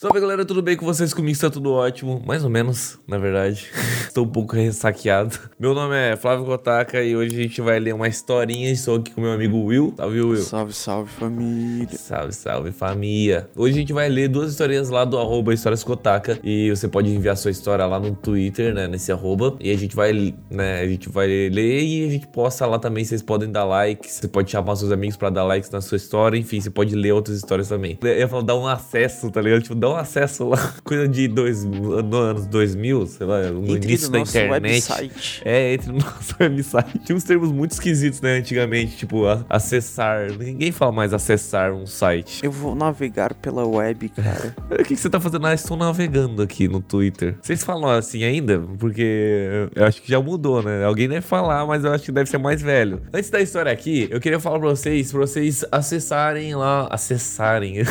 Salve galera, tudo bem com vocês? Comigo está tudo ótimo, mais ou menos, na verdade. Estou um pouco ressaqueado. Meu nome é Flávio Kotaka e hoje a gente vai ler uma historinha. Estou aqui com meu amigo Will. Salve, Will. Salve, salve família. Salve, salve família. Hoje a gente vai ler duas historinhas lá do arroba Histórias Kotaka e você pode enviar sua história lá no Twitter, né, nesse arroba. E a gente vai, né, a gente vai ler e a gente posta lá também. Vocês podem dar like, você pode chamar seus amigos para dar likes na sua história. Enfim, você pode ler outras histórias também. Eu ia falar, dar um acesso, tá ligado? Tipo, dar um acesso lá, coisa de dois, no anos 2000, sei lá, no Entre início no da nosso internet. website. É, entre no nosso website. Tinha uns termos muito esquisitos, né, antigamente, tipo, a- acessar. Ninguém fala mais acessar um site. Eu vou navegar pela web, cara. O que, que você tá fazendo? Ah, estou navegando aqui no Twitter. Vocês falam assim ainda? Porque eu acho que já mudou, né? Alguém deve falar, mas eu acho que deve ser mais velho. Antes da história aqui, eu queria falar pra vocês, pra vocês acessarem lá. Acessarem.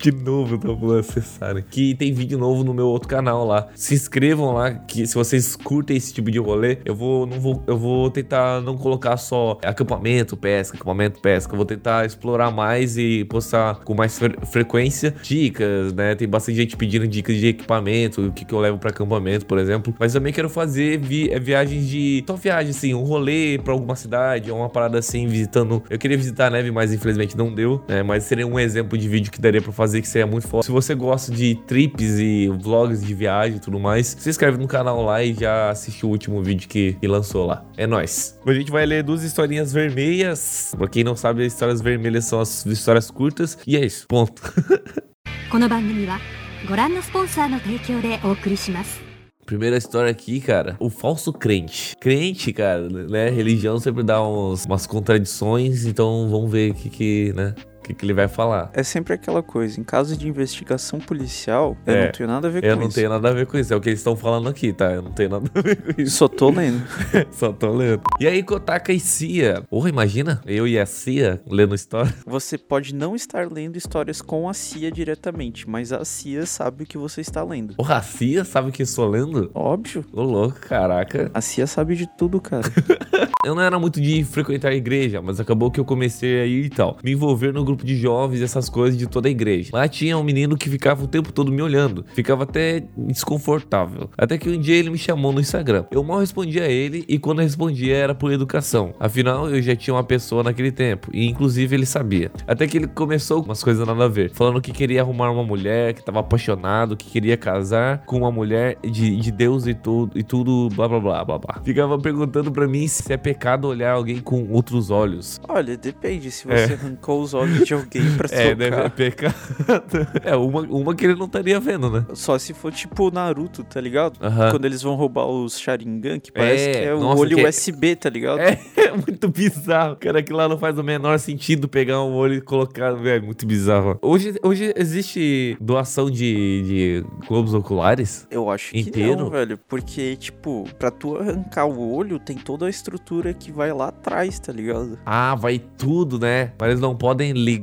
De novo, eu tô falando acessarem. Que tem vídeo novo no meu outro canal lá. Se inscrevam lá, que se vocês curtem esse tipo de rolê, eu vou, não vou, eu vou tentar não colocar só acampamento, pesca, acampamento, pesca. Eu vou tentar explorar mais e postar com mais fre- frequência dicas, né? Tem bastante gente pedindo dicas de equipamento, o que, que eu levo pra acampamento, por exemplo. Mas também quero fazer vi- eh, viagens de. Só viagem, assim, um rolê pra alguma cidade, uma parada assim, visitando. Eu queria visitar a neve, mas infelizmente não deu, né? Mas seria um exemplo de vídeo que daria pra fazer, que seria muito foda. Se você gosta de trips e vlogs de viagem e tudo mais, se inscreve no canal lá e já assiste o último vídeo que, que lançou lá. É nóis. Hoje a gente vai ler duas historinhas vermelhas. Pra quem não sabe, as histórias vermelhas são as histórias curtas. E é isso. Ponto. この番組はご覧のスポンサーの提供でお送りします Primeira história aqui, cara. O falso crente. Crente, cara, né? Religião sempre dá uns, umas contradições. Então vamos ver o que, que, né? Que, que ele vai falar. É sempre aquela coisa, em caso de investigação policial, eu É, não tenho nada a ver Eu com não isso. tenho nada a ver com isso. É o que eles estão falando aqui, tá? Eu não tenho nada a ver com isso. Só tô lendo. Só tô lendo. E aí, Kotaka e Cia. Porra, imagina eu e a Cia lendo história. Você pode não estar lendo histórias com a CIA diretamente, mas a CIA sabe o que você está lendo. Porra, a Cia sabe o que eu estou lendo? Óbvio. Ô, louco, caraca. A CIA sabe de tudo, cara. Eu não era muito de frequentar a igreja, mas acabou que eu comecei a ir e tal. Me envolver no grupo de jovens, essas coisas de toda a igreja. Lá tinha um menino que ficava o tempo todo me olhando. Ficava até desconfortável. Até que um dia ele me chamou no Instagram. Eu mal respondia a ele e quando eu respondia era por educação. Afinal, eu já tinha uma pessoa naquele tempo. E inclusive ele sabia. Até que ele começou com umas coisas nada a ver. Falando que queria arrumar uma mulher, que tava apaixonado, que queria casar com uma mulher de, de Deus e tudo, e tudo, blá blá blá blá blá. Ficava perguntando pra mim se é pecado olhar alguém com outros olhos. Olha, depende se você arrancou os olhos de alguém pra É, deve é socar. pecado. É, uma, uma que ele não estaria vendo, né? Só se for tipo Naruto, tá ligado? Aham. Quando eles vão roubar os Sharingan, que parece É, que é um nossa, olho que- USB, tá ligado? É, é muito bizarro. Cara, que lá não faz o menor sentido pegar um olho e colocar, velho, muito bizarro. Hoje, hoje existe doação de, de globos oculares? Eu acho que Inteiro? não, velho. Porque, tipo, pra tu arrancar o olho, tem toda a estrutura que vai lá atrás, tá ligado? Ah, vai tudo, né? Mas eles não podem ligar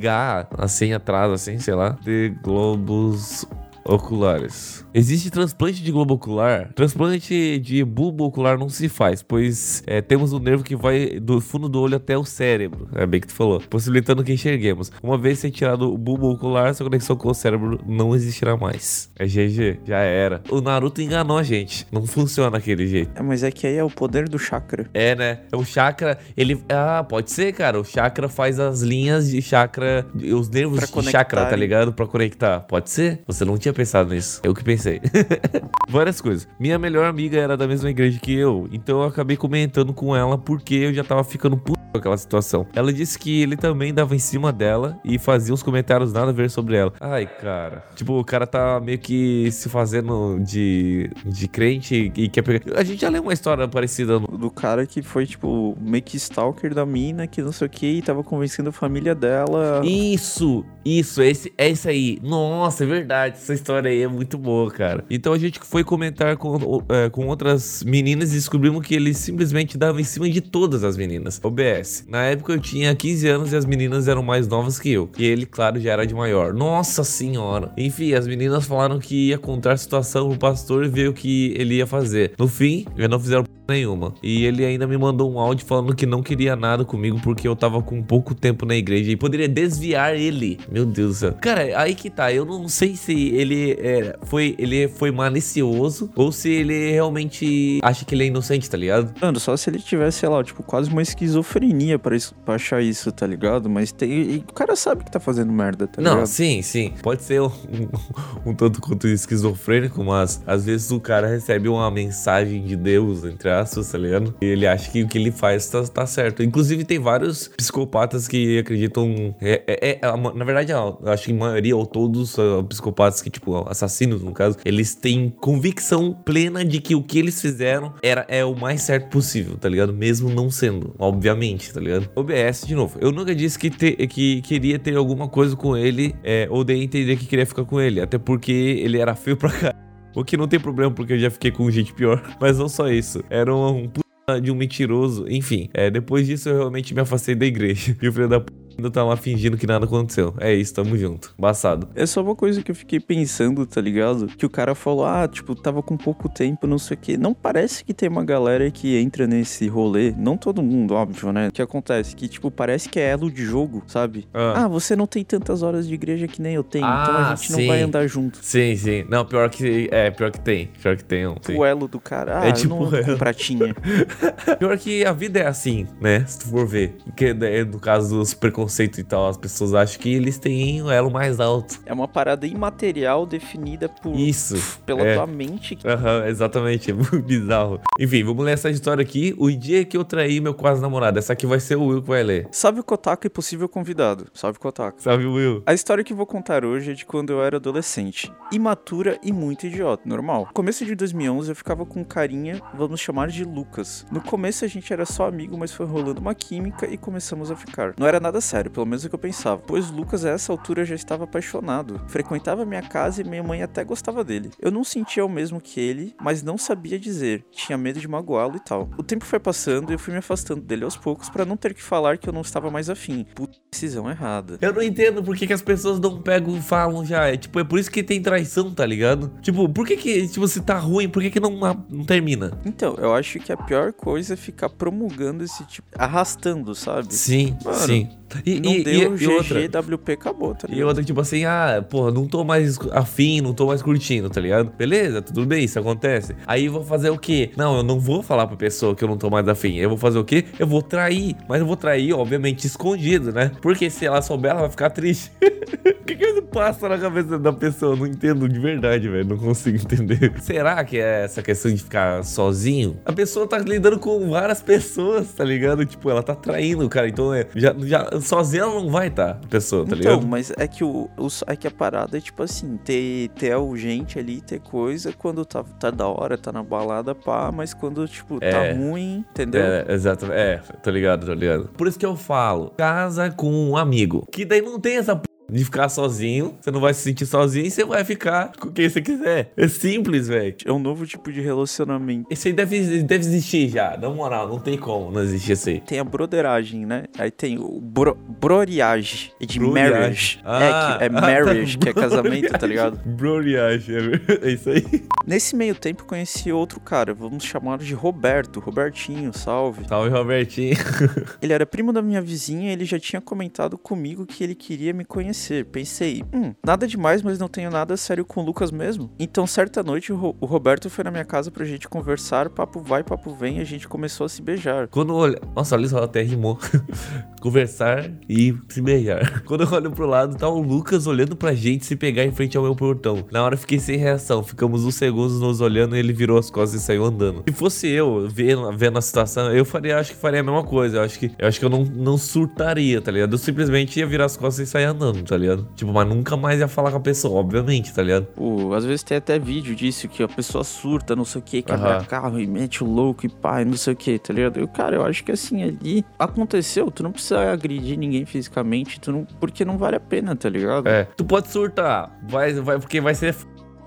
assim atrás, assim, sei lá, de globos oculares. Existe transplante de globo ocular? Transplante de bulbo ocular não se faz, pois é, temos um nervo que vai do fundo do olho até o cérebro. É bem que tu falou. Possibilitando que enxerguemos. Uma vez retirado o bulbo ocular, sua conexão com o cérebro não existirá mais. É GG, já era. O Naruto enganou a gente. Não funciona daquele jeito. É, mas é que aí é o poder do chakra. É, né? O chakra, ele. Ah, pode ser, cara. O chakra faz as linhas de chakra, os nervos Pra de chakra, tá ligado? Pra conectar. Pode ser? Você não tinha pensado nisso. Eu que pensei. Várias coisas. Minha melhor amiga era da mesma igreja que eu, então eu acabei comentando com ela porque eu já tava ficando puto aquela situação. Ela disse que ele também dava em cima dela e fazia uns comentários nada a ver sobre ela. Ai, cara. Tipo, o cara tá meio que se fazendo de, de crente e quer pegar. A gente já leu uma história parecida no. Do cara que foi, tipo, meio que stalker da mina, que não sei o que, e tava convencendo a família dela. Isso, isso, esse, é isso aí. Nossa, é verdade. Essa história aí é muito boa, cara. Então a gente foi comentar com, é, com outras meninas e descobrimos que ele simplesmente dava em cima de todas as meninas. OBS. Na época eu tinha 15 anos e as meninas eram mais novas que eu. E ele, claro, já era de maior. Nossa senhora. Enfim, as meninas falaram que ia contar a situação pro pastor e ver o que ele ia fazer. No fim, já não fizeram nenhuma. E ele ainda me mandou um áudio falando que não queria nada comigo porque eu tava com pouco tempo na igreja e poderia desviar ele. Meu Deus do céu. Cara, aí que tá. Eu não sei se ele é, foi, ele foi malicioso ou se ele realmente acha que ele é inocente, tá ligado? Mano, só se ele tivesse, sei lá, tipo, quase uma esquizofrenia pra, isso, pra achar isso, tá ligado? Mas tem. E o cara sabe que tá fazendo merda, tá Não, ligado? sim, sim. Pode ser um, um, um tanto quanto esquizofrênico, mas às vezes o cara recebe uma mensagem de Deus, entre aspas, tá ligado? E ele acha que o que ele faz tá, tá certo. Inclusive, tem vários psicopatas que acreditam. É, é- é- na verdade, eu acho que a maioria, ou todos os psicopatas que, tipo, assassinos, no caso, eles têm convicção plena de que o que eles fizeram era, é o mais certo possível, tá ligado? Mesmo não sendo, obviamente, tá ligado? OBS, de novo, eu nunca disse que, te- que queria ter alguma coisa com ele, é, ou dei a entender que queria ficar com ele, até porque ele era feio pra cá. O que não tem problema, porque eu já fiquei com gente pior. Mas não só isso. Era um puta de um mentiroso. Enfim, é, depois disso eu realmente me afastei da igreja. E o filho da p ainda tá lá fingindo que nada aconteceu. É isso, tamo junto. Embaçado. É só uma coisa que eu fiquei pensando, tá ligado? Que o cara falou, ah, tipo, tava com pouco tempo, não sei o quê. Não parece que tem uma galera que entra nesse rolê. Não todo mundo, óbvio, né? O que acontece? Que, tipo, parece que é elo de jogo, sabe? Ah. Ah, você não tem tantas horas de igreja que nem eu tenho, então Ah, a gente sim. não vai andar junto. Sim, sim. Não, pior que. É, pior que tem. Pior que tem. um. O elo do cara, ah, É tipo não elo. pratinha. Pior que a vida é assim, né? Se tu for ver. Porque é, no caso dos preconceitos e tal, as pessoas acham que eles têm o elo mais alto. É uma parada imaterial definida por, Isso. pela é. tua mente. Aham, exatamente. É muito bizarro. Enfim, vamos ler essa história aqui. O dia que eu traí meu quase namorado. Essa aqui vai ser o Will que vai ler. Salve o Kotaku e possível convidado. Salve Kotaku. Salve, Will. A história que vou contar hoje é de quando eu era adolescente. Imatura e muito idiota, normal. No começo de 2011 eu ficava com um carinha, vamos chamar de Lucas. No começo a gente era só amigo, mas foi rolando uma química e começamos a ficar. Não era nada sério, pelo menos é o que eu pensava, pois Lucas a essa altura já estava apaixonado. Frequentava minha casa e minha mãe até gostava dele. Eu não sentia o mesmo que ele, mas não sabia dizer. Tinha medo de magoá-lo e tal. O tempo foi passando e eu fui me afastando dele aos poucos para não ter que falar que eu não estava mais afim. Puta decisão errada. Eu não entendo por que, que as pessoas não pegam e falam já. É tipo, é por isso que tem traição, tá ligado? Tipo, por que que, tipo, se tá ruim, por que que não, não termina? Então, eu acho que a pior coisa é ficar promulgando esse tipo. arrastando, sabe? Sim, Mano, sim. E, Não e, deu e, e outra. GG, WP, acabou, tá E ligado? outra, tipo assim, ah, porra, não tô mais afim, não tô mais curtindo, tá ligado? Beleza, tudo bem, isso acontece. Aí eu vou fazer o quê? Não, eu não vou falar pra pessoa que eu não tô mais afim. Eu vou fazer o quê? Eu vou trair. Mas eu vou trair, obviamente, escondido, né? Porque se ela souber, ela vai ficar triste. O que que passa na cabeça da pessoa? Eu não entendo de verdade, velho. Não consigo entender. Será que é essa questão de ficar sozinho? A pessoa tá lidando com várias pessoas, tá ligado? Tipo, ela tá traindo o cara. Então, é, já, já, sozinha ela não vai tá, a pessoa, tá Então, ligado? mas é que, o, o- é que a parada é tipo assim, ter, ter gente ali, ter coisa quando tá, tá da hora, tá na balada, pá, mas quando, tipo, É. tá ruim, entendeu? É, exato. É, tô ligado, tô ligado. Por isso que eu falo, casa com um amigo. Que daí não tem essa. De ficar sozinho. Você não vai se sentir sozinho e você vai ficar com quem você quiser. É simples, velho. É um novo tipo de relacionamento. Esse aí deve, deve existir já. Na moral, não tem como não existir esse aí. Tem a broderagem, né? Aí tem o bro, broriage, é de Broriage. marriage. Ah, é, que, é ah, tá, marriage, que é casamento, tá ligado? Broriage, é, é isso aí. Nesse meio tempo conheci outro cara, vamos chamar de Roberto, Robertinho, salve. Salve, Robertinho. Ele era primo da minha vizinha e ele já tinha comentado comigo que ele queria me conhecer. Pensei, hum, nada demais, mas não tenho nada sério com o Lucas mesmo. Então, certa noite, o, Ro- o Roberto foi na minha casa pra gente conversar, papo vai, papo vem, a gente começou a se beijar. Quando eu olho. Nossa, olha só, até rimou. Conversar e se beijar. Quando eu olho pro lado, tá o Lucas olhando pra gente se pegar em frente ao meu portão. Na hora fiquei sem reação. Ficamos uns segundos nos olhando e ele virou as costas e saiu andando. Se fosse eu vendo, vendo a situação, eu faria, acho que faria a mesma coisa. Eu acho que eu acho que eu não, não surtaria, tá ligado? Eu simplesmente ia virar as costas e sair andando, tá ligado? Tipo, mas nunca mais ia falar com a pessoa, obviamente, tá ligado? Pô, às vezes tem até vídeo disso, que a pessoa surta, não sei o que, quebra Aham. carro e mete o louco e e não sei o que, tá ligado? Eu, cara, eu acho que assim, ali aconteceu, tu não precisa agredir ninguém fisicamente, tu não, porque não vale a pena, tá ligado? É. Tu pode surtar, vai, vai, porque vai ser.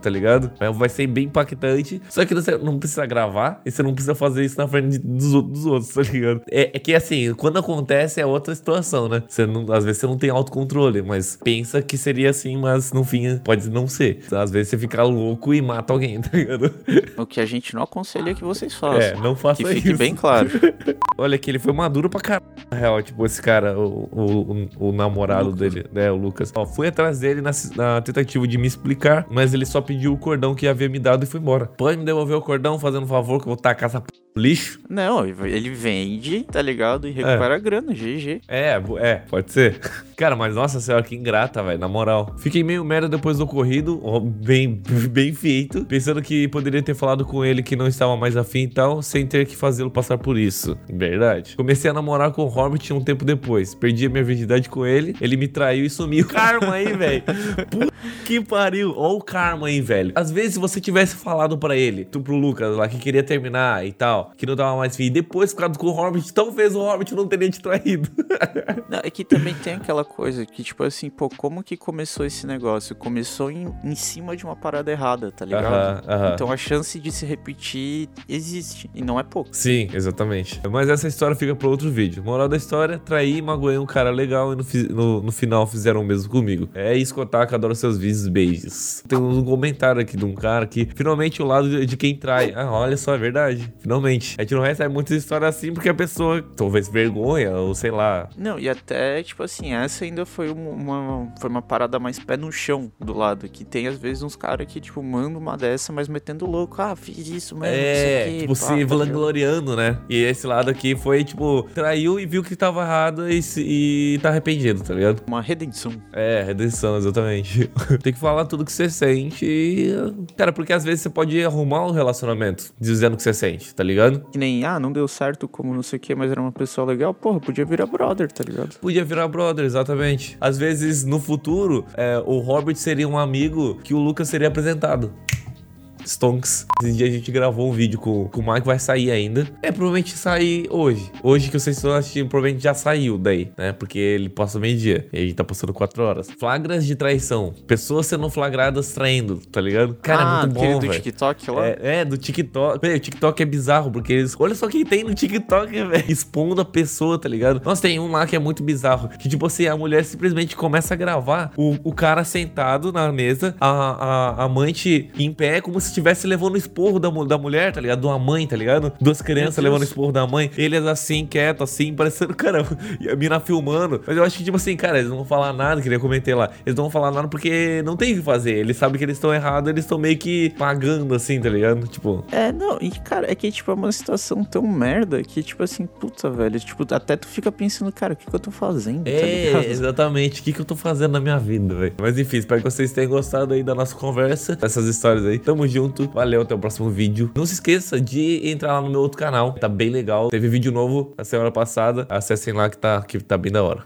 Tá ligado? Vai ser bem impactante. Só que você não precisa gravar e você não precisa fazer isso na frente dos, dos outros, tá ligado? É, é, que assim, quando acontece é outra situação, né? Você não, às vezes você não tem autocontrole, mas pensa que seria assim, mas no fim pode não ser. Às vezes você fica louco e mata alguém, tá ligado? O que a gente não aconselha que vocês façam. É, não faça que isso. fique bem claro. Olha que ele foi maduro pra caralho, na real, tipo, esse cara, o, o, o namorado dele, né, o Lucas. Ó, fui atrás dele na, na tentativa de me explicar, mas ele só pediu o cordão que havia me dado e foi embora. Pode me devolver o cordão, fazendo um favor, que eu vou tacar essa p... lixo? Não, ele vende, tá ligado? E recupera a grana, GG. É, é, pode ser. Cara, mas nossa senhora, que ingrata, velho, na moral. Fiquei meio merda depois do ocorrido, bem, bem feito, pensando que poderia ter falado com ele que não estava mais afim e tal, sem ter que fazê-lo passar por isso. Verdade. Comecei a namorar com o Hobbit um tempo depois. Perdi a minha virgindade com ele, ele me traiu e sumiu. Karma aí, velho. Puta que pariu. Ó o karma aí, velho. Às vezes, se você tivesse falado pra ele, tu pro Lucas lá, que queria terminar e tal, que não tava mais fim, e depois ficado com o Hobbit, talvez o Hobbit não teria te traído. Não, é que também tem aquela coisa que, tipo assim, pô, como que começou esse negócio? Começou em, em cima de uma parada errada, tá ligado? Aham, aham. Então a chance de se repetir existe. E não é pouco. Sim, exatamente. Mas essa história fica para outro vídeo. Moral da história: traí, magoei um cara legal e no, no- no final fizeram o mesmo comigo. É isso, Kotaka, adoro seus vídeos, beijos. Tem um comentário aqui de um cara que finalmente o lado de, quem trai. Ah, olha só, é verdade. Finalmente. A gente não recebe muitas histórias assim porque a pessoa talvez vergonha ou sei lá. Não, e até, tipo assim, essa ainda foi um- uma, foi uma parada mais pé no chão do lado. Que tem, às vezes, uns caras que, tipo, mandam uma dessa, mas metendo louco. Ah, fiz isso mesmo, não sei o É, quê, tipo, pá, se vangloriando, né? E esse lado aqui foi, tipo, traiu e viu que tava errado e, se- e tá arrependido, tá ligado? Uma redenção. É, redenção, exatamente. Tem que falar tudo que você sente e. Cara, porque às vezes você pode arrumar um relacionamento dizendo o que você sente, tá ligado? Que nem, ah, não deu certo como não sei o que, mas era uma pessoa legal. Porra, podia virar brother, tá ligado? Podia virar brother, exatamente. Às vezes, no futuro, é, o Robert seria um amigo que o Lucas seria apresentado. Stonks. Esse dia a gente gravou um vídeo com, com o Mike, vai sair ainda. É, provavelmente sair hoje. Hoje que vocês estão assistindo, provavelmente já saiu daí, né? Porque ele posta meio-dia. E a gente tá postando 4 horas. Flagras de traição. Pessoas sendo flagradas traindo, tá ligado? Cara, ah, é muito bom, do velho. TikTok lá. É, é, do TikTok. Peraí, o TikTok é bizarro, porque eles. Olha só quem tem no TikTok, velho. Expondo a pessoa, tá ligado? Nossa, tem um lá que é muito bizarro. Que, tipo assim, a mulher simplesmente começa a gravar o, o cara sentado na mesa, a, a, a amante em pé, como se estivesse levando o esporro da, da mulher, tá ligado? De uma mãe, tá ligado? Duas crianças levando o esporro da mãe. Eles assim, quieto, assim, parecendo, cara, e a mina filmando. Mas eu acho que, tipo assim, cara, eles não vão falar nada, queria comentar lá. Eles não vão falar nada porque não tem o que fazer. Eles sabem que eles estão errados, eles estão meio que pagando, assim, tá ligado? Tipo. É, não, e cara, é que, tipo, é uma situação tão merda que, tipo assim, puta, velho, tipo, até tu fica pensando, cara, o que, que eu tô fazendo, tá É, ligado? exatamente. O que, que eu tô fazendo na minha vida, velho? Mas enfim, espero que vocês tenham gostado aí da nossa conversa, dessas histórias aí. Tamo junto, valeu, até o próximo vídeo. Não se esqueça de entrar lá no meu outro canal, tá bem legal. Teve vídeo novo a semana passada, acessem lá que tá, que tá bem da hora.